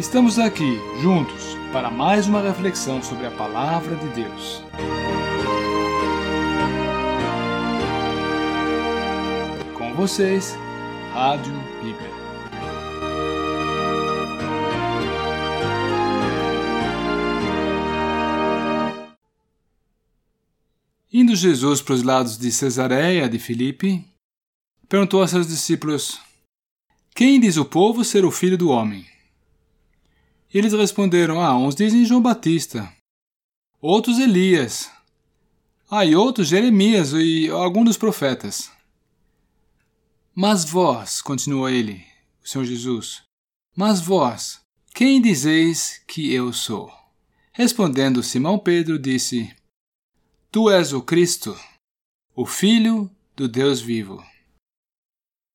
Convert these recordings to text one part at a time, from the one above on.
Estamos aqui, juntos, para mais uma reflexão sobre a Palavra de Deus. Com vocês, Rádio Bíblia. Indo Jesus para os lados de Cesareia de Filipe, perguntou a seus discípulos: Quem diz o povo ser o filho do homem? Eles responderam: Ah, uns dizem João Batista, outros Elias, ah, e outros Jeremias e algum dos profetas. Mas vós, continuou ele, o Senhor Jesus, mas vós, quem dizeis que eu sou? Respondendo Simão Pedro, disse: Tu és o Cristo, o Filho do Deus vivo.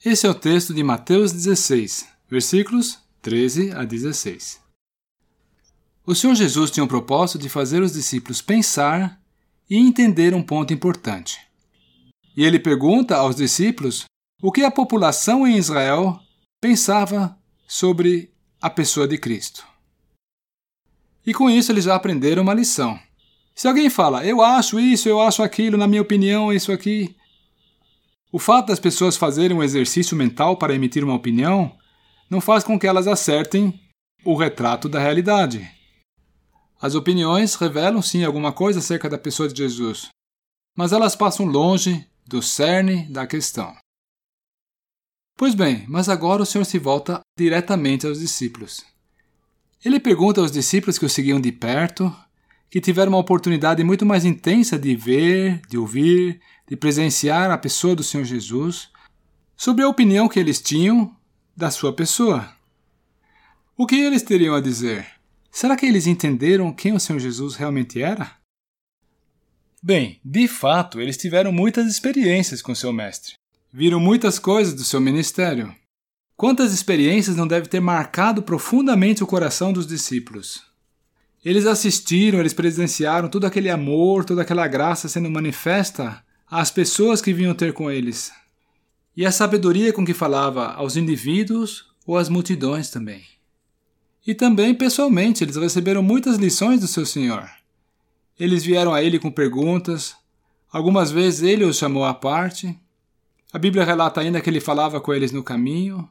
Esse é o texto de Mateus 16, versículos 13 a 16. O Senhor Jesus tinha o propósito de fazer os discípulos pensar e entender um ponto importante. E ele pergunta aos discípulos o que a população em Israel pensava sobre a pessoa de Cristo. E com isso eles já aprenderam uma lição. Se alguém fala, eu acho isso, eu acho aquilo, na minha opinião, isso aqui. O fato das pessoas fazerem um exercício mental para emitir uma opinião não faz com que elas acertem o retrato da realidade. As opiniões revelam sim alguma coisa acerca da pessoa de Jesus, mas elas passam longe do cerne da questão. Pois bem, mas agora o Senhor se volta diretamente aos discípulos. Ele pergunta aos discípulos que o seguiam de perto, que tiveram uma oportunidade muito mais intensa de ver, de ouvir, de presenciar a pessoa do Senhor Jesus, sobre a opinião que eles tinham da sua pessoa. O que eles teriam a dizer? Será que eles entenderam quem o Senhor Jesus realmente era? Bem, de fato, eles tiveram muitas experiências com seu mestre. Viram muitas coisas do seu ministério. Quantas experiências não deve ter marcado profundamente o coração dos discípulos? Eles assistiram, eles presenciaram todo aquele amor, toda aquela graça sendo manifesta às pessoas que vinham ter com eles. E a sabedoria com que falava aos indivíduos ou às multidões também. E também pessoalmente, eles receberam muitas lições do seu Senhor. Eles vieram a ele com perguntas, algumas vezes ele os chamou à parte. A Bíblia relata ainda que ele falava com eles no caminho.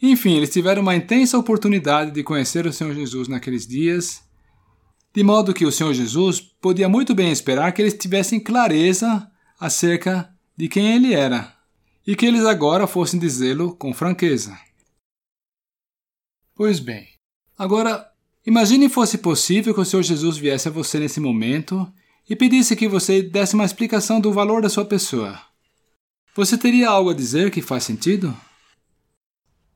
Enfim, eles tiveram uma intensa oportunidade de conhecer o Senhor Jesus naqueles dias, de modo que o Senhor Jesus podia muito bem esperar que eles tivessem clareza acerca de quem ele era e que eles agora fossem dizê-lo com franqueza. Pois bem, Agora, imagine fosse possível que o Senhor Jesus viesse a você nesse momento e pedisse que você desse uma explicação do valor da sua pessoa. Você teria algo a dizer que faz sentido?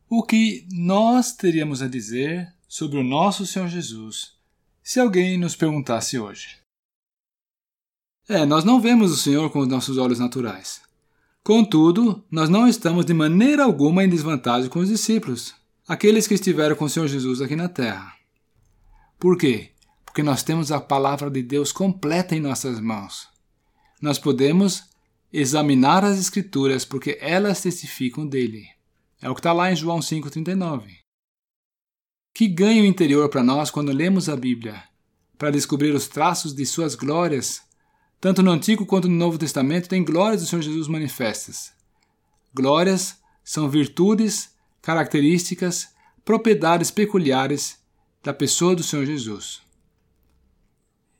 O que nós teríamos a dizer sobre o nosso Senhor Jesus se alguém nos perguntasse hoje? É, nós não vemos o Senhor com os nossos olhos naturais. Contudo, nós não estamos de maneira alguma em desvantagem com os discípulos aqueles que estiveram com o Senhor Jesus aqui na terra. Por quê? Porque nós temos a palavra de Deus completa em nossas mãos. Nós podemos examinar as Escrituras porque elas testificam dele. É o que está lá em João 5,39. Que ganho interior para nós quando lemos a Bíblia, para descobrir os traços de suas glórias. Tanto no Antigo quanto no Novo Testamento tem glórias do Senhor Jesus manifestas. Glórias são virtudes características, propriedades peculiares da pessoa do Senhor Jesus.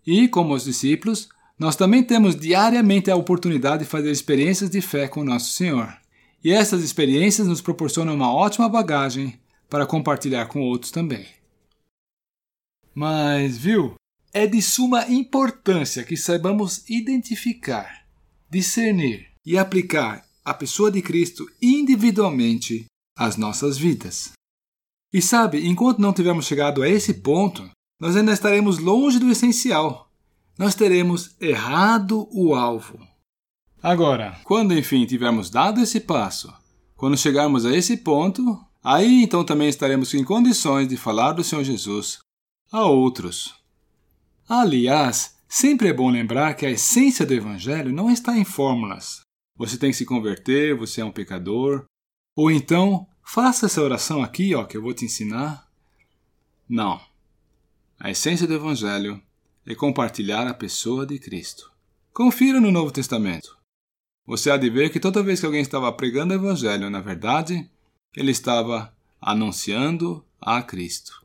E, como os discípulos, nós também temos diariamente a oportunidade de fazer experiências de fé com Nosso Senhor. E essas experiências nos proporcionam uma ótima bagagem para compartilhar com outros também. Mas, viu? É de suma importância que saibamos identificar, discernir e aplicar a pessoa de Cristo individualmente as nossas vidas. E sabe, enquanto não tivermos chegado a esse ponto, nós ainda estaremos longe do essencial. Nós teremos errado o alvo. Agora, quando enfim tivermos dado esse passo, quando chegarmos a esse ponto, aí então também estaremos em condições de falar do Senhor Jesus a outros. Aliás, sempre é bom lembrar que a essência do Evangelho não está em fórmulas. Você tem que se converter, você é um pecador, ou então, faça essa oração aqui, ó, que eu vou te ensinar. Não. A essência do Evangelho é compartilhar a pessoa de Cristo. Confira no Novo Testamento. Você há de ver que toda vez que alguém estava pregando o Evangelho, na verdade, ele estava anunciando a Cristo.